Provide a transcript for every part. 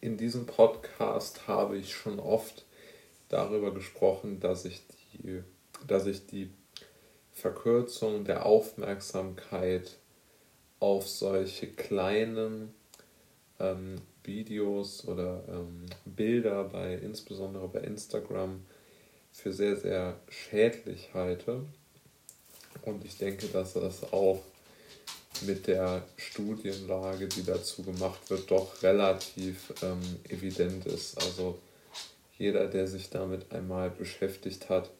in diesem Podcast habe ich schon oft darüber gesprochen, dass ich die, dass ich die Verkürzung der Aufmerksamkeit auf solche kleinen ähm, Videos oder ähm, Bilder bei insbesondere bei Instagram für sehr, sehr schädlich halte. Und ich denke, dass das auch mit der Studienlage, die dazu gemacht wird, doch relativ ähm, evident ist. Also jeder, der sich damit einmal beschäftigt hat,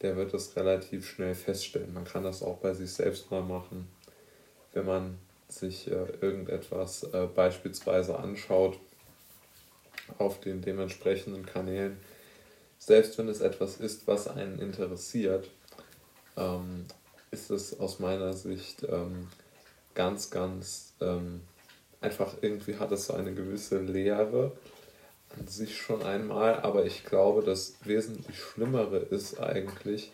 der wird es relativ schnell feststellen. Man kann das auch bei sich selbst mal machen, wenn man sich äh, irgendetwas äh, beispielsweise anschaut auf den dementsprechenden Kanälen, selbst wenn es etwas ist, was einen interessiert, ähm, ist es aus meiner Sicht ähm, ganz, ganz ähm, einfach irgendwie hat es so eine gewisse Leere an sich schon einmal, aber ich glaube, das wesentlich Schlimmere ist eigentlich,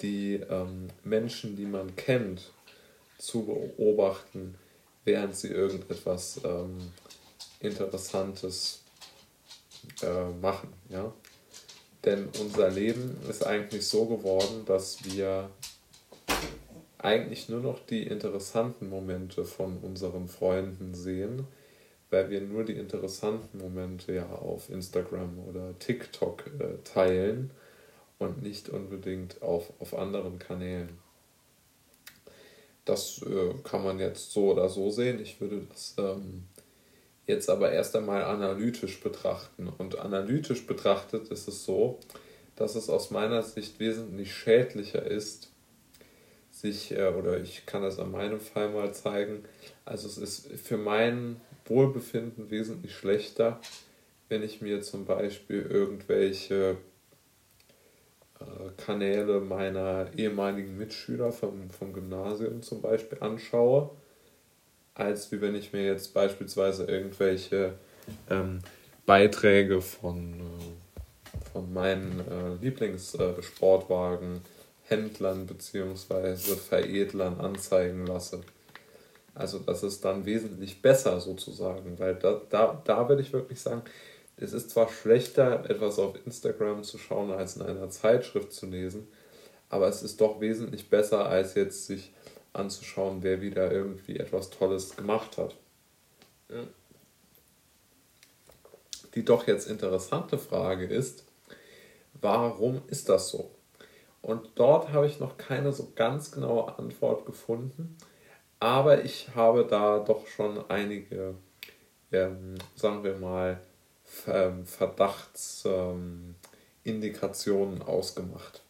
die ähm, Menschen, die man kennt, zu beobachten, während sie irgendetwas ähm, Interessantes äh, machen. Ja? Denn unser Leben ist eigentlich so geworden, dass wir eigentlich nur noch die interessanten Momente von unseren Freunden sehen, weil wir nur die interessanten Momente ja auf Instagram oder TikTok äh, teilen und nicht unbedingt auf, auf anderen Kanälen. Das äh, kann man jetzt so oder so sehen. Ich würde das ähm, jetzt aber erst einmal analytisch betrachten. Und analytisch betrachtet ist es so, dass es aus meiner Sicht wesentlich schädlicher ist, sich, äh, oder ich kann das an meinem Fall mal zeigen, also es ist für mein Wohlbefinden wesentlich schlechter, wenn ich mir zum Beispiel irgendwelche äh, Kanäle meiner ehemaligen Mitschüler vom, vom Gymnasium zum Beispiel anschaue, als wie wenn ich mir jetzt beispielsweise irgendwelche ähm, Beiträge von, äh, von meinen äh, Lieblingssportwagen äh, Händlern bzw. Veredlern anzeigen lasse. Also das ist dann wesentlich besser sozusagen, weil da, da, da würde ich wirklich sagen, es ist zwar schlechter, etwas auf Instagram zu schauen, als in einer Zeitschrift zu lesen, aber es ist doch wesentlich besser, als jetzt sich anzuschauen, wer wieder irgendwie etwas Tolles gemacht hat. Die doch jetzt interessante Frage ist, warum ist das so? Und dort habe ich noch keine so ganz genaue Antwort gefunden. Aber ich habe da doch schon einige, ähm, sagen wir mal, ähm, Verdachtsindikationen ähm, ausgemacht.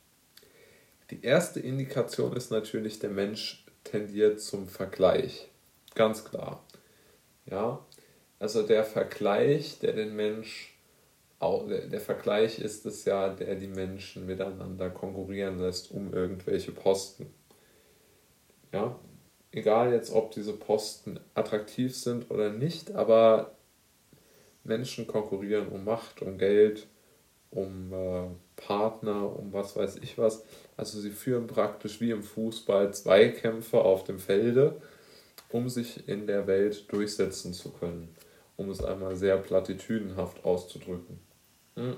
Die erste Indikation ist natürlich, der Mensch tendiert zum Vergleich. Ganz klar. Ja, also der Vergleich, der den Mensch der Vergleich ist es ja, der die Menschen miteinander konkurrieren lässt um irgendwelche Posten. Ja, egal jetzt, ob diese Posten attraktiv sind oder nicht, aber Menschen konkurrieren um Macht, um Geld, um äh, Partner, um was weiß ich was. Also sie führen praktisch wie im Fußball Zweikämpfe auf dem Felde, um sich in der Welt durchsetzen zu können, um es einmal sehr platitüdenhaft auszudrücken. Hm.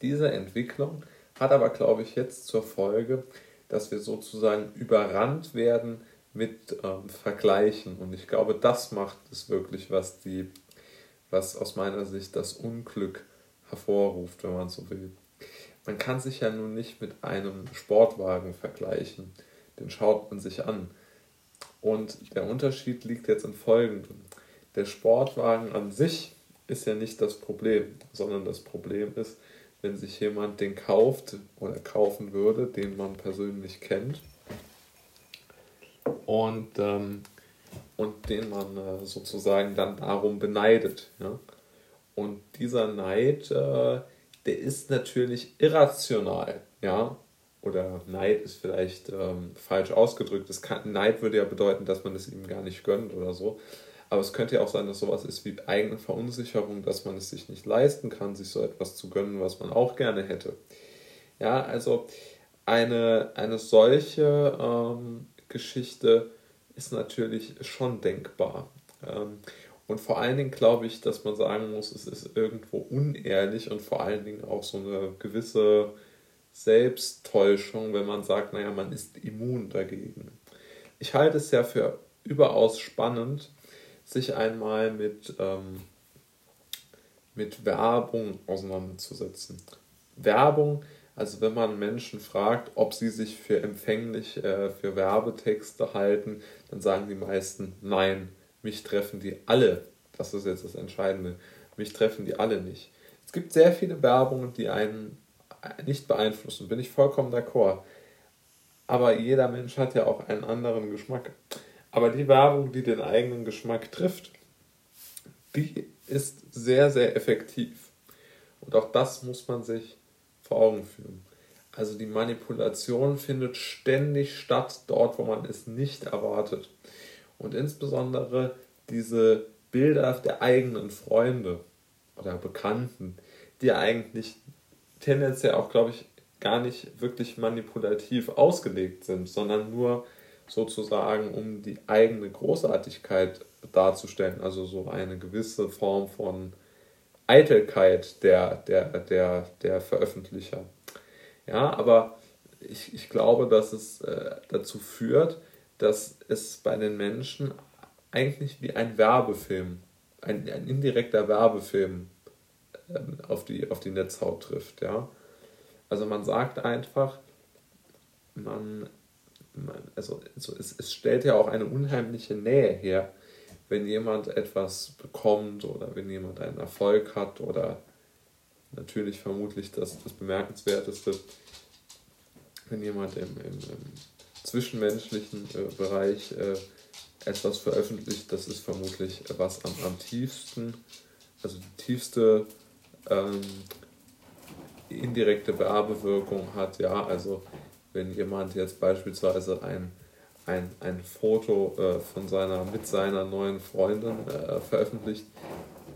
Diese Entwicklung hat aber, glaube ich, jetzt zur Folge, dass wir sozusagen überrannt werden mit ähm, Vergleichen. Und ich glaube, das macht es wirklich, was, die, was aus meiner Sicht das Unglück hervorruft, wenn man so will. Man kann sich ja nun nicht mit einem Sportwagen vergleichen. Den schaut man sich an. Und der Unterschied liegt jetzt in folgendem. Der Sportwagen an sich ist ja nicht das Problem, sondern das Problem ist, wenn sich jemand den kauft oder kaufen würde, den man persönlich kennt und, ähm, und den man äh, sozusagen dann darum beneidet. Ja? Und dieser Neid, äh, der ist natürlich irrational, ja, oder Neid ist vielleicht ähm, falsch ausgedrückt. Das kann, Neid würde ja bedeuten, dass man es ihm gar nicht gönnt oder so. Aber es könnte ja auch sein, dass sowas ist wie eigene Verunsicherung, dass man es sich nicht leisten kann, sich so etwas zu gönnen, was man auch gerne hätte. Ja, also eine, eine solche ähm, Geschichte ist natürlich schon denkbar. Ähm, Und vor allen Dingen glaube ich, dass man sagen muss, es ist irgendwo unehrlich und vor allen Dingen auch so eine gewisse Selbsttäuschung, wenn man sagt, naja, man ist immun dagegen. Ich halte es ja für überaus spannend, sich einmal mit, ähm, mit Werbung auseinanderzusetzen. Werbung, also wenn man Menschen fragt, ob sie sich für empfänglich äh, für Werbetexte halten, dann sagen die meisten nein mich treffen die alle. Das ist jetzt das Entscheidende. Mich treffen die alle nicht. Es gibt sehr viele Werbungen, die einen nicht beeinflussen, bin ich vollkommen d'accord. Aber jeder Mensch hat ja auch einen anderen Geschmack. Aber die Werbung, die den eigenen Geschmack trifft, die ist sehr, sehr effektiv. Und auch das muss man sich vor Augen führen. Also die Manipulation findet ständig statt dort, wo man es nicht erwartet und insbesondere diese Bilder der eigenen Freunde oder Bekannten, die eigentlich tendenziell auch, glaube ich, gar nicht wirklich manipulativ ausgelegt sind, sondern nur sozusagen, um die eigene Großartigkeit darzustellen, also so eine gewisse Form von Eitelkeit der, der, der, der Veröffentlicher. Ja, aber ich, ich glaube, dass es äh, dazu führt, dass es bei den Menschen eigentlich wie ein Werbefilm, ein, ein indirekter Werbefilm ähm, auf, die, auf die Netzhaut trifft. Ja? Also man sagt einfach, man, man also, also es, es stellt ja auch eine unheimliche Nähe her, wenn jemand etwas bekommt oder wenn jemand einen Erfolg hat oder natürlich vermutlich das, das Bemerkenswerteste, wenn jemand im, im, im zwischenmenschlichen äh, Bereich äh, etwas veröffentlicht, das ist vermutlich was am, am tiefsten, also die tiefste ähm, indirekte Werbewirkung hat. Ja, also wenn jemand jetzt beispielsweise ein, ein, ein Foto äh, von seiner, mit seiner neuen Freundin äh, veröffentlicht,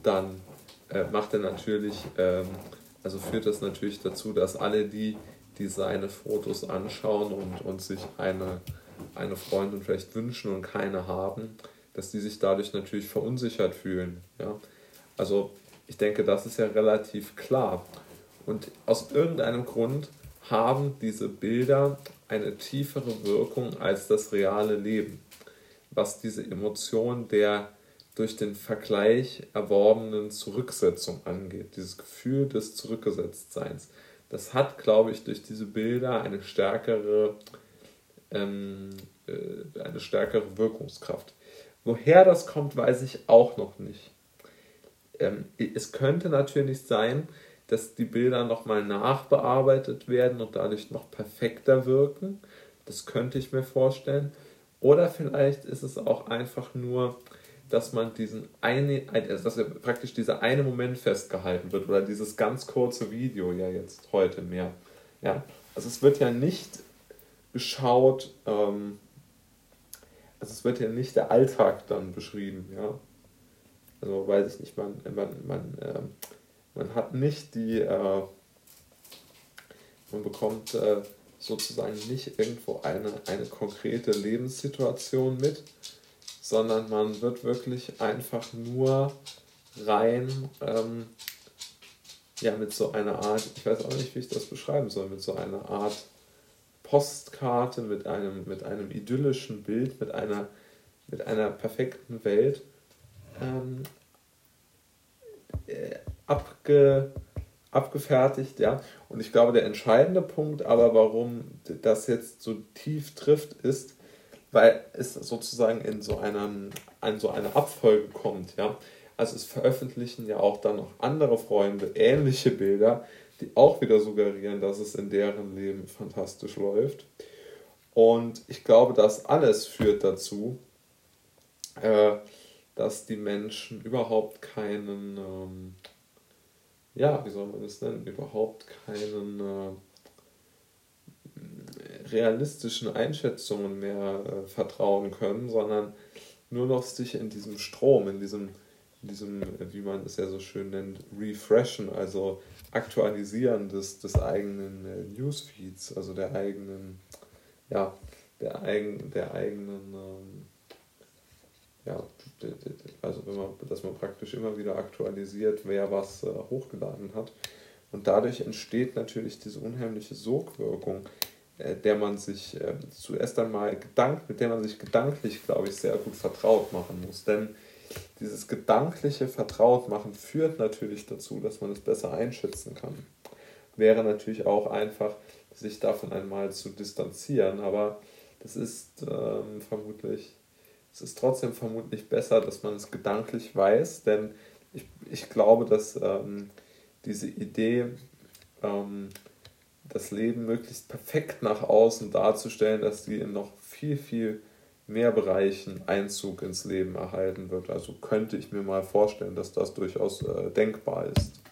dann äh, macht er natürlich, ähm, also führt das natürlich dazu, dass alle die, die seine Fotos anschauen und, und sich eine, eine Freundin vielleicht wünschen und keine haben, dass die sich dadurch natürlich verunsichert fühlen. Ja? Also ich denke, das ist ja relativ klar. Und aus irgendeinem Grund haben diese Bilder eine tiefere Wirkung als das reale Leben, was diese Emotion der durch den Vergleich erworbenen Zurücksetzung angeht, dieses Gefühl des Zurückgesetztseins das hat, glaube ich, durch diese Bilder eine stärkere, ähm, äh, eine stärkere Wirkungskraft. Woher das kommt, weiß ich auch noch nicht. Ähm, es könnte natürlich sein, dass die Bilder nochmal nachbearbeitet werden und dadurch noch perfekter wirken. Das könnte ich mir vorstellen. Oder vielleicht ist es auch einfach nur dass man diesen eine, also dass praktisch dieser eine Moment festgehalten wird oder dieses ganz kurze Video ja jetzt heute mehr. Ja, also es wird ja nicht geschaut, ähm, also es wird ja nicht der Alltag dann beschrieben, ja. Also weiß ich nicht, man, man, man, äh, man hat nicht die, äh, man bekommt äh, sozusagen nicht irgendwo eine, eine konkrete Lebenssituation mit, sondern man wird wirklich einfach nur rein ähm, ja, mit so einer Art, ich weiß auch nicht, wie ich das beschreiben soll, mit so einer Art Postkarte, mit einem, mit einem idyllischen Bild, mit einer, mit einer perfekten Welt. Ähm, äh, abge, abgefertigt, ja. Und ich glaube, der entscheidende Punkt, aber warum das jetzt so tief trifft, ist, weil es sozusagen in so, einem, in so eine Abfolge kommt. Ja? Also es veröffentlichen ja auch dann noch andere Freunde ähnliche Bilder, die auch wieder suggerieren, dass es in deren Leben fantastisch läuft. Und ich glaube, das alles führt dazu, äh, dass die Menschen überhaupt keinen, ähm, ja, wie soll man das nennen, überhaupt keinen äh, realistischen Einschätzungen mehr äh, vertrauen können, sondern nur noch sich in diesem Strom, in diesem, in diesem, wie man es ja so schön nennt, Refreshen, also Aktualisieren des, des eigenen äh, Newsfeeds, also der eigenen, ja, der, eigen, der eigenen, ähm, ja, also wenn man, dass man praktisch immer wieder aktualisiert, wer was äh, hochgeladen hat. Und dadurch entsteht natürlich diese unheimliche Sogwirkung, äh, der man sich äh, zuerst einmal gedank, mit der man sich gedanklich, glaube ich, sehr gut vertraut machen muss. Denn dieses gedankliche Vertrautmachen führt natürlich dazu, dass man es besser einschätzen kann. Wäre natürlich auch einfach, sich davon einmal zu distanzieren, aber das ist ähm, vermutlich, es ist trotzdem vermutlich besser, dass man es gedanklich weiß, denn ich, ich glaube, dass ähm, diese Idee, ähm, das Leben möglichst perfekt nach außen darzustellen, dass die in noch viel, viel mehr Bereichen Einzug ins Leben erhalten wird. Also könnte ich mir mal vorstellen, dass das durchaus äh, denkbar ist.